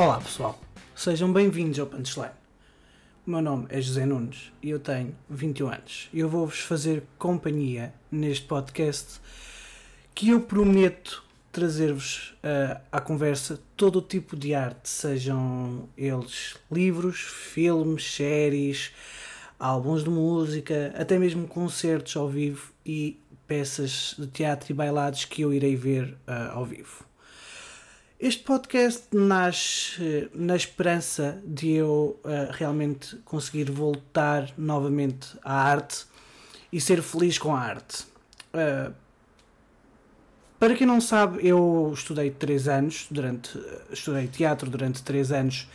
Olá pessoal, sejam bem-vindos ao Punchline. O meu nome é José Nunes e eu tenho 21 anos. Eu vou-vos fazer companhia neste podcast que eu prometo trazer-vos uh, à conversa todo o tipo de arte, sejam eles livros, filmes, séries, álbuns de música, até mesmo concertos ao vivo e peças de teatro e bailados que eu irei ver uh, ao vivo. Este podcast nasce uh, na esperança de eu uh, realmente conseguir voltar novamente à arte e ser feliz com a arte. para quem não sabe, eu estudei três anos, durante, estudei teatro durante três anos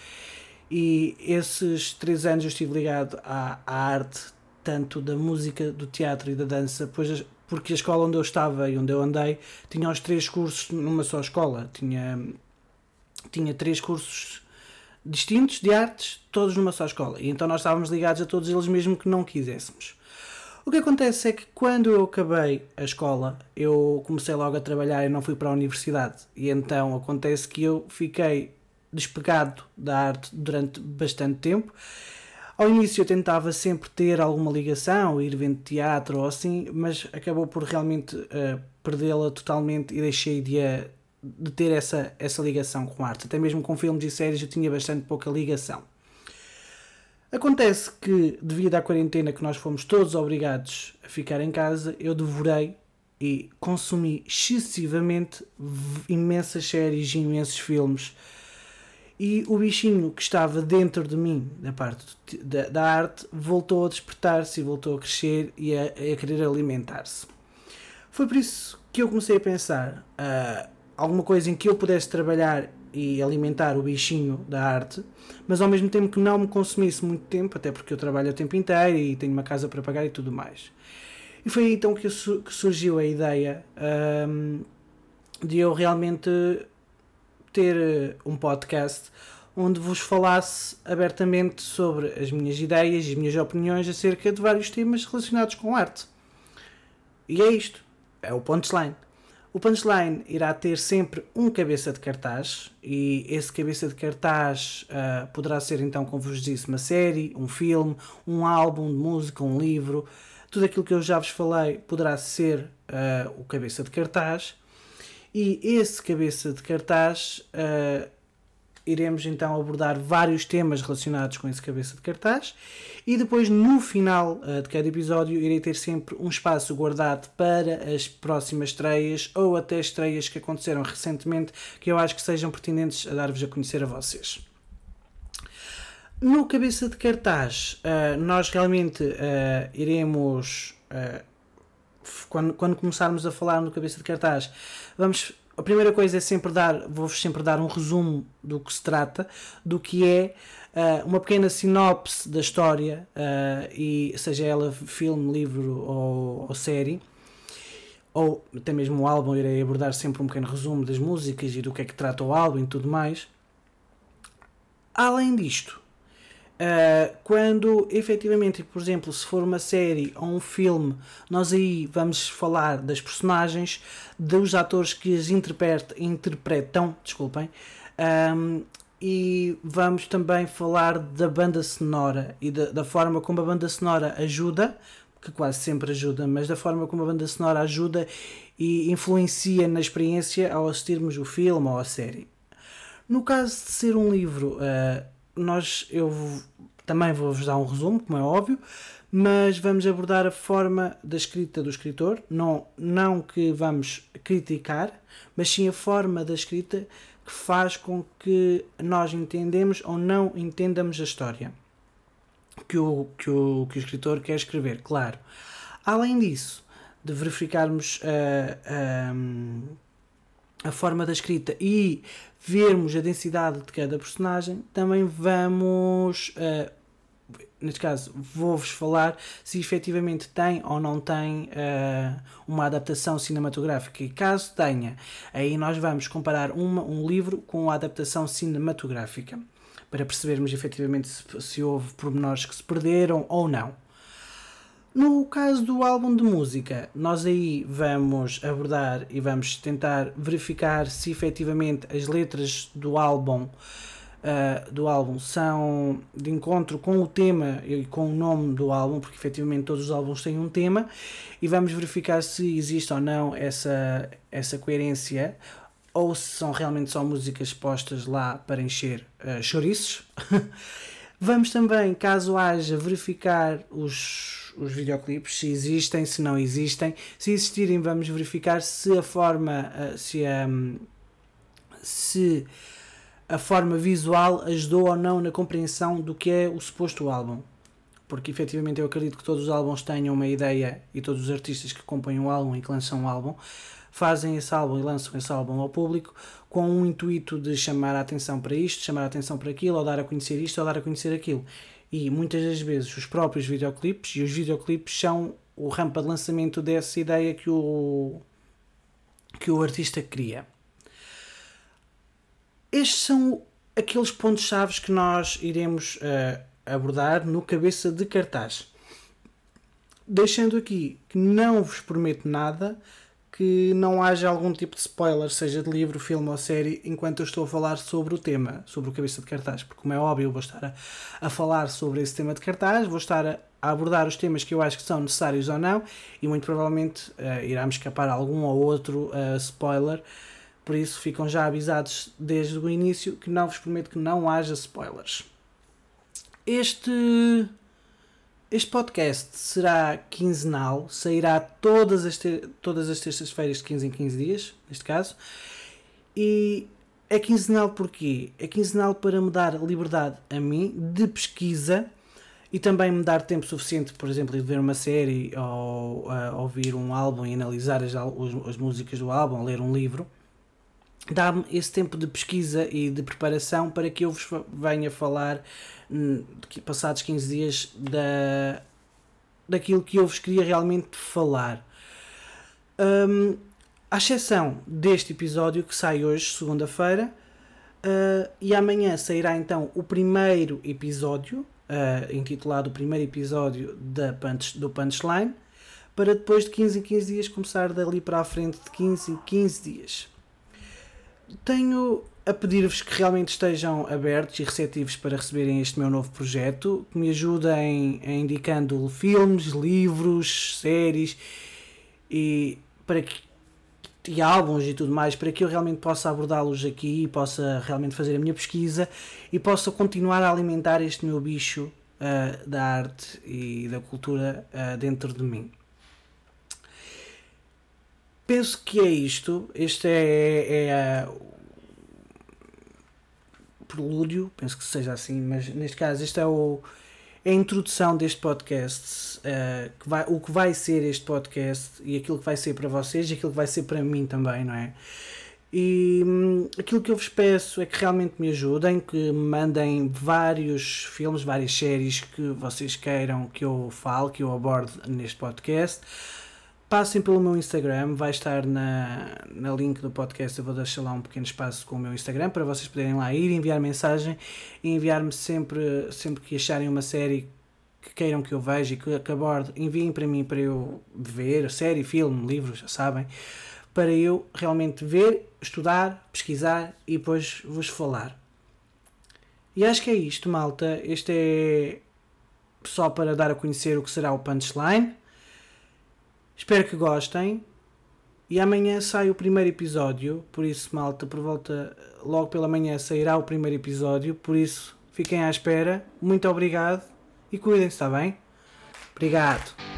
e esses três anos eu estive ligado à, à arte, tanto da música, do teatro e da dança, pois, porque a escola onde eu estava e onde eu andei tinha os três cursos numa só escola. Tinha, tinha três cursos distintos de artes, todos numa só escola. E então nós estávamos ligados a todos eles mesmo que não quiséssemos. O que acontece é que quando eu acabei a escola, eu comecei logo a trabalhar e não fui para a universidade. E então acontece que eu fiquei despegado da arte durante bastante tempo. Ao início eu tentava sempre ter alguma ligação, ir vendo teatro ou assim, mas acabou por realmente uh, perdê-la totalmente e deixei de, de ter essa, essa ligação com a arte. Até mesmo com filmes e séries eu tinha bastante pouca ligação. Acontece que, devido à quarentena que nós fomos todos obrigados a ficar em casa, eu devorei e consumi excessivamente imensas séries e imensos filmes e o bichinho que estava dentro de mim, da parte da, da arte, voltou a despertar-se e voltou a crescer e a, a querer alimentar-se. Foi por isso que eu comecei a pensar uh, alguma coisa em que eu pudesse trabalhar e alimentar o bichinho da arte, mas ao mesmo tempo que não me consumisse muito tempo, até porque eu trabalho o tempo inteiro e tenho uma casa para pagar e tudo mais. E foi então que, que surgiu a ideia um, ah, de eu realmente ter eh, um podcast onde vos falasse abertamente sobre as minhas ideias e as minhas opiniões acerca de vários temas relacionados com arte. E é isto. É o punchline. O punchline irá ter sempre um cabeça de cartaz e esse cabeça de cartaz uh, poderá ser então, como vos disse, uma série, um filme, um álbum de música, um livro. Tudo aquilo que eu já vos falei poderá ser uh, o cabeça de cartaz e esse cabeça de cartaz uh, iremos então abordar vários temas relacionados com esse cabeça de cartaz e depois no final uh, de cada episódio irei ter sempre um espaço guardado para as próximas estreias ou até estreias que aconteceram recentemente que eu acho que sejam pertinentes a dar-vos a conhecer a vocês. No cabeça de cartaz, uh, nós realmente iremos quando, quando começarmos a falar no cabeça de cartaz, vamos. A primeira coisa é sempre dar, vou-vos sempre dar um resumo do que se trata, do que é uh, uma pequena sinopse da história, uh, e seja ela filme, livro ou, ou série ou até mesmo o álbum, irei abordar sempre um pequeno resumo das músicas e do que é que trata o álbum e tudo mais. Além disto, Uh, quando efetivamente, por exemplo, se for uma série ou um filme, nós aí vamos falar das personagens, dos atores que as interpretam, interpretam desculpem, um, e vamos também falar da banda sonora e da, da forma como a banda sonora ajuda, que quase sempre ajuda, mas da forma como a banda sonora ajuda e influencia na experiência ao assistirmos o filme ou a série. No caso de ser um livro, uh, nós eu também vou-vos dar um resumo, como é óbvio, mas vamos abordar a forma da escrita do escritor, não, não que vamos criticar, mas sim a forma da escrita que faz com que nós entendemos ou não entendamos a história que o, que o, que o escritor quer escrever, claro. Além disso, de verificarmos a, a forma da escrita e vermos a densidade de cada personagem, também vamos, uh, neste caso, vou-vos falar se efetivamente tem ou não tem uh, uma adaptação cinematográfica. E caso tenha, aí nós vamos comparar uma, um livro com a adaptação cinematográfica para percebermos efetivamente se, se houve pormenores que se perderam ou não. No caso do álbum de música, nós aí vamos abordar e vamos tentar verificar se efetivamente as letras do álbum uh, do álbum são de encontro com o tema e com o nome do álbum, porque efetivamente todos os álbuns têm um tema, e vamos verificar se existe ou não essa, essa coerência ou se são realmente só músicas postas lá para encher uh, chouriços. Vamos também, caso haja, verificar os, os videoclipes, se existem, se não existem. Se existirem, vamos verificar se a forma, uh, se a, se a forma visual ajudou ou não na compreensão do que é o suposto álbum. Porque efetivamente eu acredito que todos os álbuns tenham uma ideia e todos os artistas que compõem o álbum e que lançam o álbum fazem esse álbum e lançam esse álbum ao público com um intuito de chamar a atenção para isto, chamar a atenção para aquilo, ou dar a conhecer isto, ou dar a conhecer aquilo. E muitas das vezes os próprios videoclipes e os videoclipes são o rampa de lançamento dessa ideia que o, que o artista cria. Estes são aqueles pontos-chave que nós iremos uh, abordar no cabeça de cartaz. Deixando aqui que não vos prometo nada, que não haja algum tipo de spoiler, seja de livro, filme ou série, enquanto eu estou a falar sobre o tema, sobre o cabeça de cartaz. Porque, como é óbvio, vou estar a, a falar sobre esse tema de cartaz, vou estar a, a, abordar os temas que eu acho que são necessários ou não, e muito provavelmente uh, irá-me escapar algum ou outro uh, spoiler. Por isso, ficam já avisados desde o início que não vos prometo que não haja spoilers. Este este podcast será quinzenal, sairá todas as, todas as terças-feiras de 15 em 15 dias, neste caso. E é quinzenal porquê? É quinzenal para me dar liberdade a mim de pesquisa e também me dar tempo suficiente, por exemplo, de ver uma série ou uh, ouvir um álbum e analisar as, as músicas do álbum, ler um livro dá-me esse tempo de pesquisa e de preparação para que eu vos venha falar, hum, passados 15 dias, da, daquilo que eu vos queria realmente falar. Um, à exceção deste episódio que sai hoje, segunda-feira, uh, e amanhã sairá então o primeiro episódio, uh, intitulado o primeiro episódio da punch, do Punchline, para depois de 15 em 15 dias começar dali para a frente de 15 em 15 dias tenho a pedir-vos que realmente estejam abertos e receptivos para receberem este meu novo projeto, que me ajudem indicando filmes, livros, séries e para que e álbuns e tudo mais, para que eu realmente possa abordá-los aqui e possa realmente fazer a minha pesquisa e possa continuar a alimentar este meu bicho uh, da arte e da cultura uh, dentro de mim penso que é isto. Este é, é a, prelúdio, penso que seja assim, mas neste caso este é o, é a introdução deste podcast, uh, que vai, o que vai ser este podcast e aquilo que vai ser para vocês e aquilo que vai ser para mim também, não é? E hum, aquilo que eu vos peço é que realmente me ajudem, que me mandem vários filmes, várias séries que vocês queiram que eu fale, que eu aborde neste podcast passem pelo meu Instagram, vai estar na, na link do podcast. Eu vou deixar lá um pequeno espaço com o meu Instagram para vocês poderem lá ir, enviar mensagem e enviar-me sempre, sempre que acharem uma série que queiram que eu veja e que, que aborde, enviem para mim para eu ver, série, filme, livro, já sabem, para eu realmente ver, estudar, pesquisar e depois vos falar. E acho que é isto, malta. Este é só para dar a conhecer o que será o punchline. Espero que gostem. E amanhã sai o primeiro episódio, por isso, malta, por volta logo pela manhã sairá o primeiro episódio, por isso fiquem à espera. Muito obrigado e cuidem-se, está bem? Obrigado.